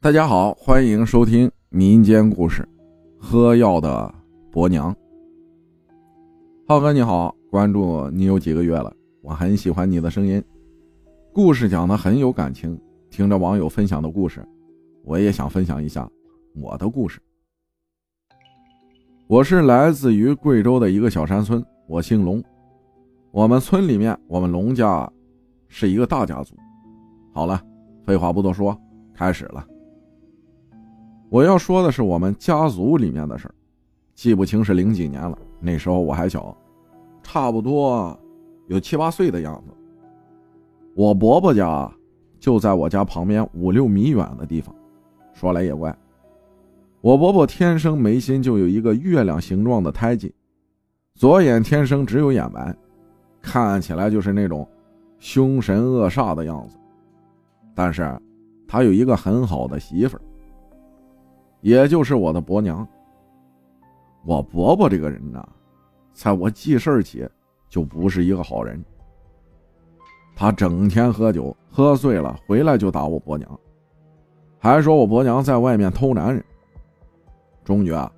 大家好，欢迎收听民间故事《喝药的伯娘》。浩哥你好，关注你有几个月了？我很喜欢你的声音，故事讲的很有感情。听着网友分享的故事，我也想分享一下我的故事。我是来自于贵州的一个小山村，我姓龙。我们村里面，我们龙家是一个大家族。好了，废话不多说，开始了。我要说的是我们家族里面的事儿，记不清是零几年了。那时候我还小，差不多有七八岁的样子。我伯伯家就在我家旁边五六米远的地方。说来也怪，我伯伯天生眉心就有一个月亮形状的胎记，左眼天生只有眼白，看起来就是那种凶神恶煞的样子。但是，他有一个很好的媳妇儿。也就是我的伯娘。我伯伯这个人呢，在我记事起就不是一个好人。他整天喝酒，喝醉了回来就打我伯娘，还说我伯娘在外面偷男人。终于啊，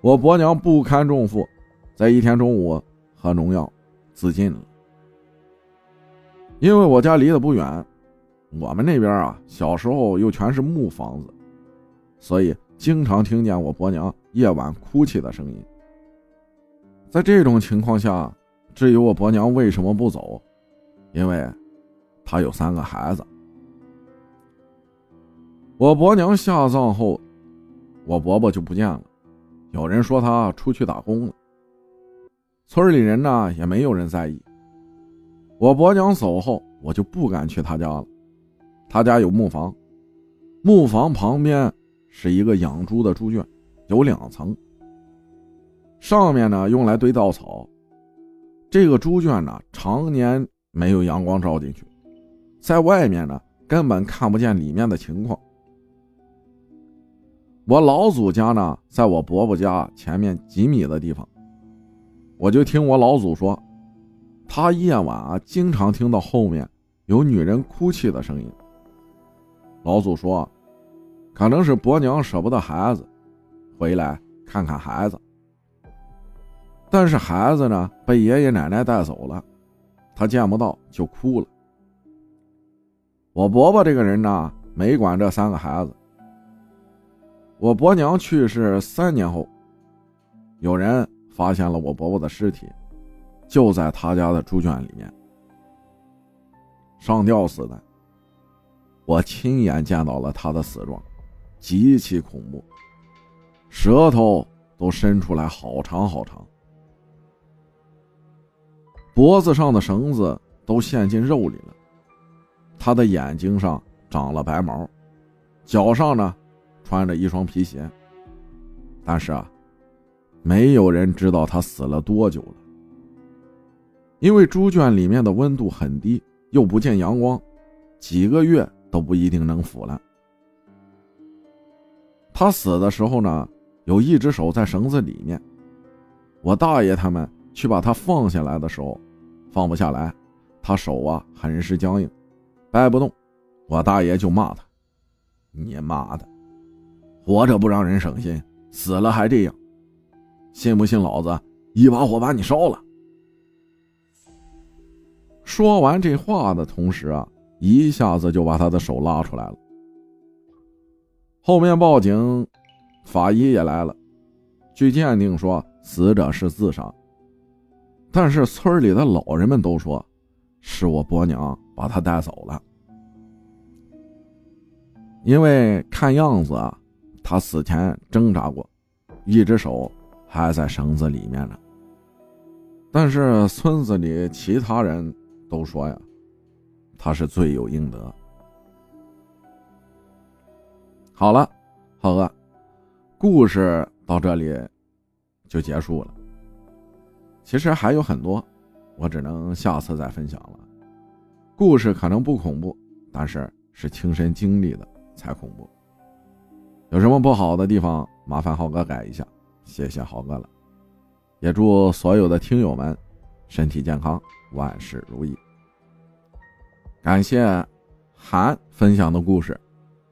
我伯娘不堪重负，在一天中午喝农药自尽了。因为我家离得不远，我们那边啊，小时候又全是木房子。所以经常听见我伯娘夜晚哭泣的声音。在这种情况下，至于我伯娘为什么不走，因为她有三个孩子。我伯娘下葬后，我伯伯就不见了，有人说他出去打工了。村里人呢也没有人在意。我伯娘走后，我就不敢去他家了。他家有木房，木房旁边。是一个养猪的猪圈，有两层。上面呢用来堆稻草。这个猪圈呢常年没有阳光照进去，在外面呢根本看不见里面的情况。我老祖家呢在我伯伯家前面几米的地方，我就听我老祖说，他夜晚啊经常听到后面有女人哭泣的声音。老祖说。可能是伯娘舍不得孩子，回来看看孩子。但是孩子呢，被爷爷奶奶带走了，他见不到就哭了。我伯伯这个人呢，没管这三个孩子。我伯娘去世三年后，有人发现了我伯伯的尸体，就在他家的猪圈里面，上吊死的。我亲眼见到了他的死状。极其恐怖，舌头都伸出来好长好长，脖子上的绳子都陷进肉里了。他的眼睛上长了白毛，脚上呢穿着一双皮鞋。但是啊，没有人知道他死了多久了，因为猪圈里面的温度很低，又不见阳光，几个月都不一定能腐烂。他死的时候呢，有一只手在绳子里面。我大爷他们去把他放下来的时候，放不下来，他手啊很是僵硬，掰不动。我大爷就骂他：“你妈的，活着不让人省心，死了还这样，信不信老子一把火把你烧了？”说完这话的同时啊，一下子就把他的手拉出来了。后面报警，法医也来了，据鉴定说死者是自杀，但是村里的老人们都说，是我伯娘把他带走了，因为看样子啊，他死前挣扎过，一只手还在绳子里面呢。但是村子里其他人都说呀，他是罪有应得。好了，浩哥，故事到这里就结束了。其实还有很多，我只能下次再分享了。故事可能不恐怖，但是是亲身经历的才恐怖。有什么不好的地方，麻烦浩哥改一下，谢谢浩哥了。也祝所有的听友们身体健康，万事如意。感谢韩分享的故事。